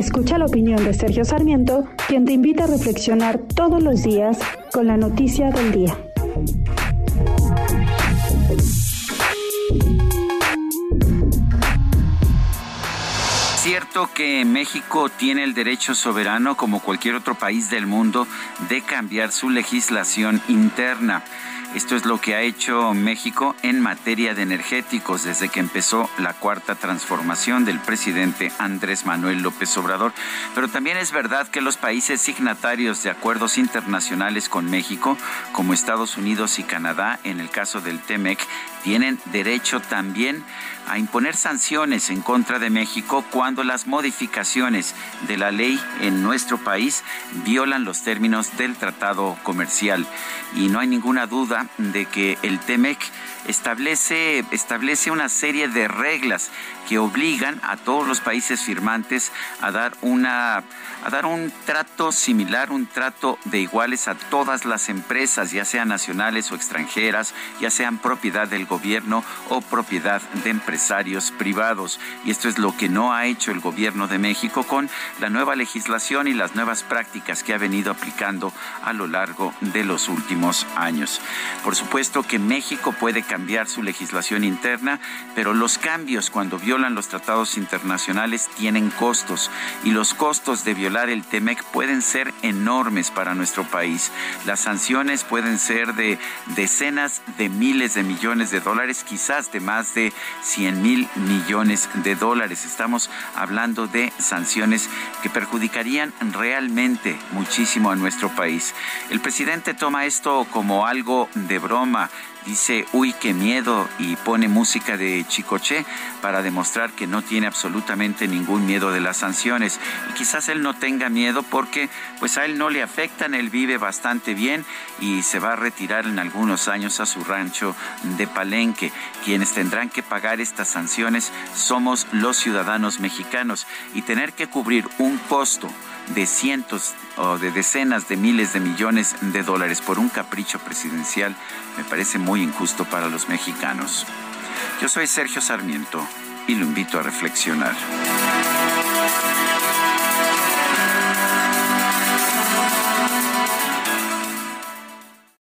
Escucha la opinión de Sergio Sarmiento, quien te invita a reflexionar todos los días con la noticia del día. Cierto que México tiene el derecho soberano, como cualquier otro país del mundo, de cambiar su legislación interna. Esto es lo que ha hecho México en materia de energéticos desde que empezó la cuarta transformación del presidente Andrés Manuel López Obrador. Pero también es verdad que los países signatarios de acuerdos internacionales con México, como Estados Unidos y Canadá, en el caso del TEMEC, tienen derecho también a imponer sanciones en contra de México cuando las modificaciones de la ley en nuestro país violan los términos del tratado comercial. Y no hay ninguna duda de que el TEMEC establece, establece una serie de reglas que obligan a todos los países firmantes a dar una a dar un trato similar, un trato de iguales a todas las empresas, ya sean nacionales o extranjeras, ya sean propiedad del gobierno o propiedad de empresarios privados. Y esto es lo que no ha hecho el gobierno de México con la nueva legislación y las nuevas prácticas que ha venido aplicando a lo largo de los últimos años. Por supuesto que México puede cambiar su legislación interna, pero los cambios cuando violan los tratados internacionales tienen costos y los costos de violar el TEMEC pueden ser enormes para nuestro país. Las sanciones pueden ser de decenas de miles de millones de dólares, quizás de más de 100 mil millones de dólares. Estamos hablando de sanciones que perjudicarían realmente muchísimo a nuestro país. El presidente toma esto como algo de broma dice, uy, qué miedo, y pone música de Chicoche para demostrar que no tiene absolutamente ningún miedo de las sanciones. Y quizás él no tenga miedo porque pues a él no le afectan, él vive bastante bien y se va a retirar en algunos años a su rancho de Palenque. Quienes tendrán que pagar estas sanciones somos los ciudadanos mexicanos y tener que cubrir un costo de cientos o de decenas de miles de millones de dólares por un capricho presidencial me parece muy injusto para los mexicanos. Yo soy Sergio Sarmiento y lo invito a reflexionar.